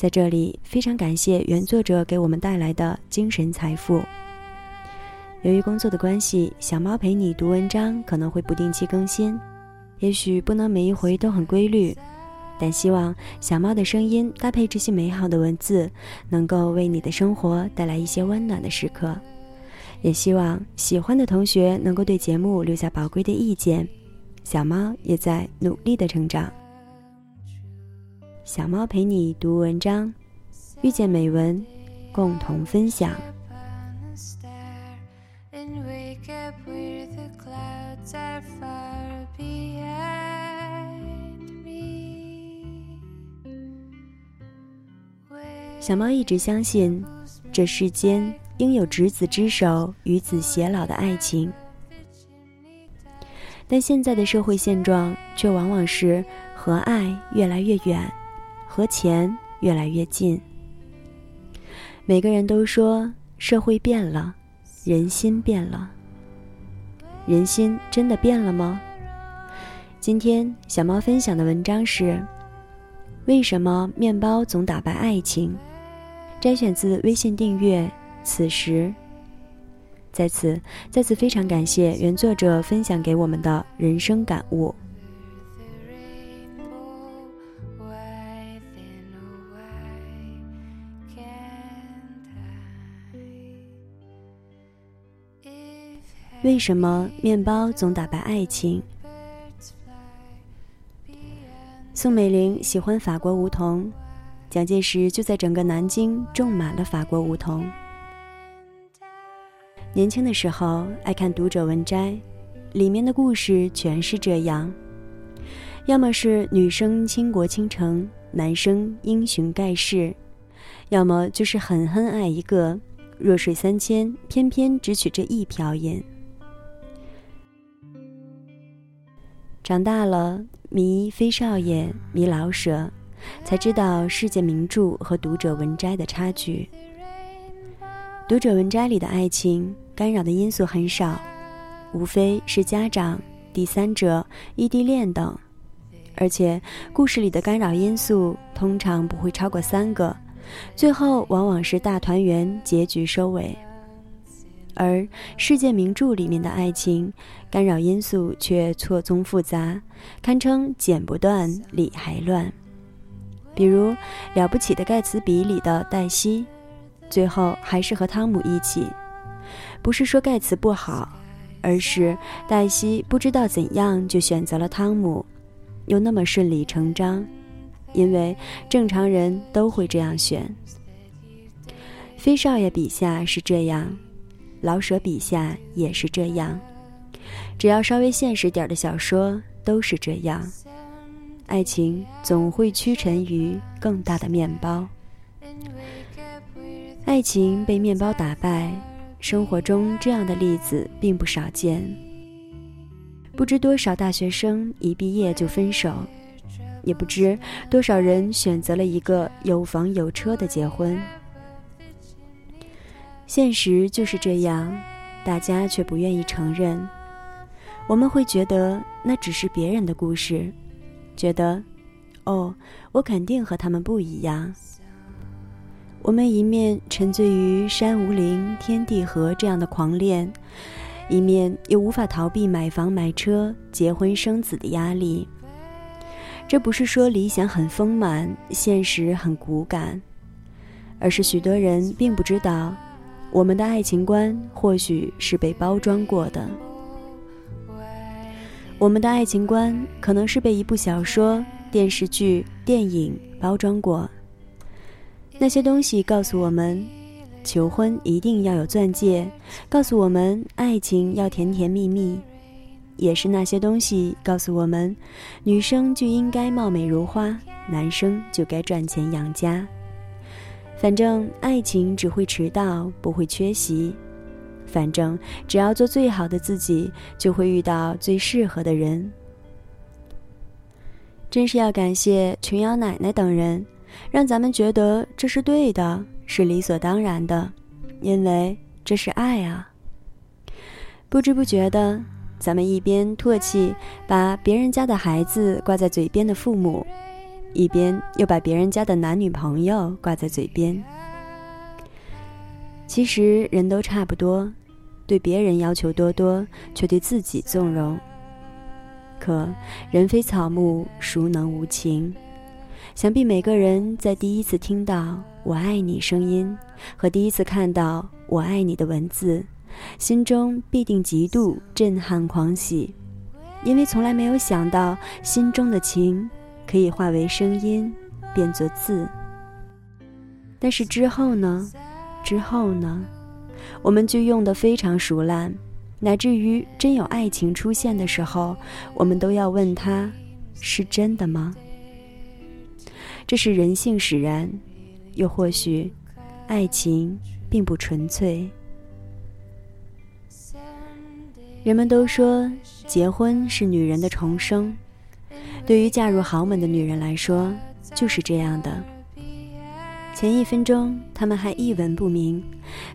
在这里，非常感谢原作者给我们带来的精神财富。由于工作的关系，小猫陪你读文章可能会不定期更新。也许不能每一回都很规律，但希望小猫的声音搭配这些美好的文字，能够为你的生活带来一些温暖的时刻。也希望喜欢的同学能够对节目留下宝贵的意见。小猫也在努力的成长。小猫陪你读文章，遇见美文，共同分享。小猫一直相信，这世间应有执子之手与子偕老的爱情，但现在的社会现状却往往是和爱越来越远，和钱越来越近。每个人都说社会变了，人心变了，人心真的变了吗？今天小猫分享的文章是：为什么面包总打败爱情？摘选自微信订阅。此时，在此再次非常感谢原作者分享给我们的人生感悟。为什么面包总打败爱情？宋美龄喜欢法国梧桐。蒋介石就在整个南京种满了法国梧桐。年轻的时候爱看《读者文摘》，里面的故事全是这样：要么是女生倾国倾城，男生英雄盖世；要么就是狠狠爱一个，弱水三千，偏偏只取这一瓢饮。长大了，迷飞少爷，迷老舍。才知道世界名著和读者文摘的差距。读者文摘里的爱情干扰的因素很少，无非是家长、第三者、异地恋等，而且故事里的干扰因素通常不会超过三个，最后往往是大团圆结局收尾。而世界名著里面的爱情干扰因素却错综复杂，堪称剪不断，理还乱。比如《了不起的盖茨比》里的黛西，最后还是和汤姆一起。不是说盖茨不好，而是黛西不知道怎样就选择了汤姆，又那么顺理成章，因为正常人都会这样选。飞少爷笔下是这样，老舍笔下也是这样，只要稍微现实点的小说都是这样。爱情总会屈臣于更大的面包。爱情被面包打败，生活中这样的例子并不少见。不知多少大学生一毕业就分手，也不知多少人选择了一个有房有车的结婚。现实就是这样，大家却不愿意承认。我们会觉得那只是别人的故事。觉得，哦，我肯定和他们不一样。我们一面沉醉于山无陵，天地合这样的狂恋，一面又无法逃避买房买车、结婚生子的压力。这不是说理想很丰满，现实很骨感，而是许多人并不知道，我们的爱情观或许是被包装过的。我们的爱情观可能是被一部小说、电视剧、电影包装过。那些东西告诉我们，求婚一定要有钻戒，告诉我们爱情要甜甜蜜蜜；也是那些东西告诉我们，女生就应该貌美如花，男生就该赚钱养家。反正爱情只会迟到，不会缺席。反正只要做最好的自己，就会遇到最适合的人。真是要感谢琼瑶奶奶等人，让咱们觉得这是对的，是理所当然的，因为这是爱啊。不知不觉的，咱们一边唾弃把别人家的孩子挂在嘴边的父母。一边又把别人家的男女朋友挂在嘴边。其实人都差不多，对别人要求多多，却对自己纵容。可人非草木，孰能无情？想必每个人在第一次听到“我爱你”声音和第一次看到“我爱你”的文字，心中必定极度震撼狂喜，因为从来没有想到心中的情。可以化为声音，变作字。但是之后呢？之后呢？我们就用得非常熟烂，乃至于真有爱情出现的时候，我们都要问他：是真的吗？这是人性使然，又或许，爱情并不纯粹。人们都说，结婚是女人的重生。对于嫁入豪门的女人来说，就是这样的。前一分钟他们还一文不名，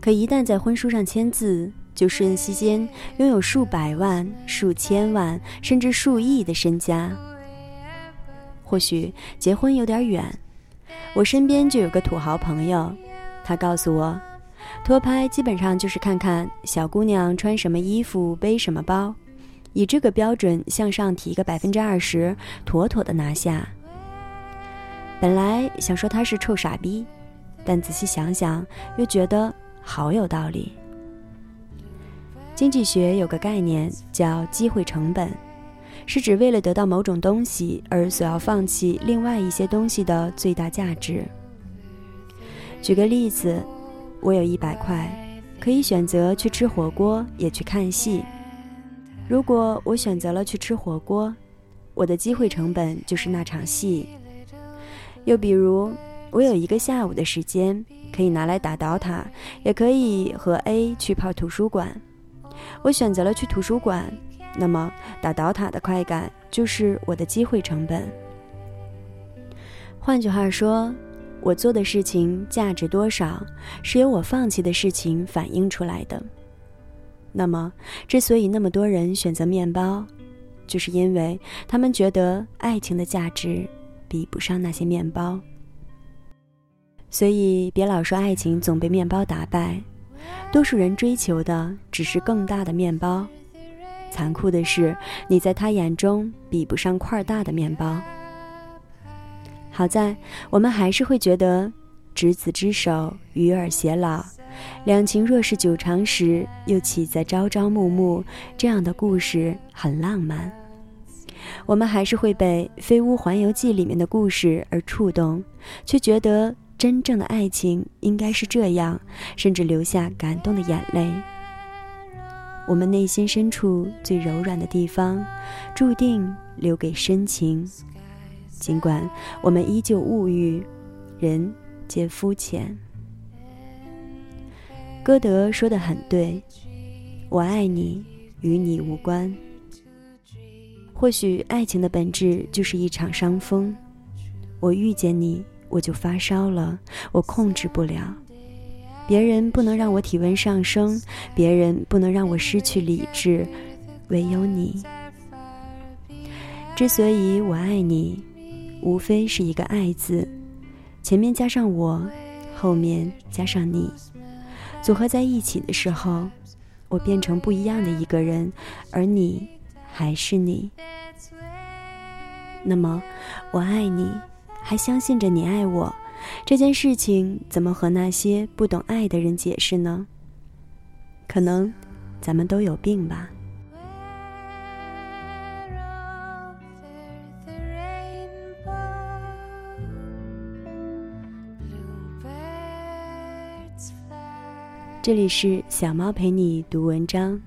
可一旦在婚书上签字，就瞬息间拥有数百万、数千万，甚至数亿的身家。或许结婚有点远，我身边就有个土豪朋友，他告诉我，拖拍基本上就是看看小姑娘穿什么衣服、背什么包。以这个标准向上提个百分之二十，妥妥的拿下。本来想说他是臭傻逼，但仔细想想又觉得好有道理。经济学有个概念叫机会成本，是指为了得到某种东西而所要放弃另外一些东西的最大价值。举个例子，我有一百块，可以选择去吃火锅，也去看戏。如果我选择了去吃火锅，我的机会成本就是那场戏。又比如，我有一个下午的时间可以拿来打倒塔，也可以和 A 去泡图书馆。我选择了去图书馆，那么打倒塔的快感就是我的机会成本。换句话说，我做的事情价值多少，是由我放弃的事情反映出来的。那么，之所以那么多人选择面包，就是因为他们觉得爱情的价值比不上那些面包。所以，别老说爱情总被面包打败，多数人追求的只是更大的面包。残酷的是，你在他眼中比不上块大的面包。好在，我们还是会觉得执子之手，与尔偕老。两情若是久长时，又岂在朝朝暮暮？这样的故事很浪漫。我们还是会被《飞屋环游记》里面的故事而触动，却觉得真正的爱情应该是这样，甚至流下感动的眼泪。我们内心深处最柔软的地方，注定留给深情。尽管我们依旧物欲，人皆肤浅。歌德说的很对，我爱你，与你无关。或许爱情的本质就是一场伤风。我遇见你，我就发烧了，我控制不了。别人不能让我体温上升，别人不能让我失去理智，唯有你。之所以我爱你，无非是一个“爱”字，前面加上我，后面加上你。组合在一起的时候，我变成不一样的一个人，而你还是你。那么，我爱你，还相信着你爱我，这件事情怎么和那些不懂爱的人解释呢？可能，咱们都有病吧。这里是小猫陪你读文章，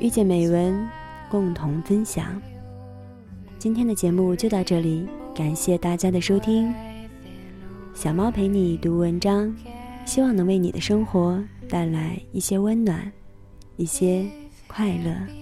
遇见美文，共同分享。今天的节目就到这里，感谢大家的收听，小猫陪你读文章，希望能为你的生活带来一些温暖，一些快乐。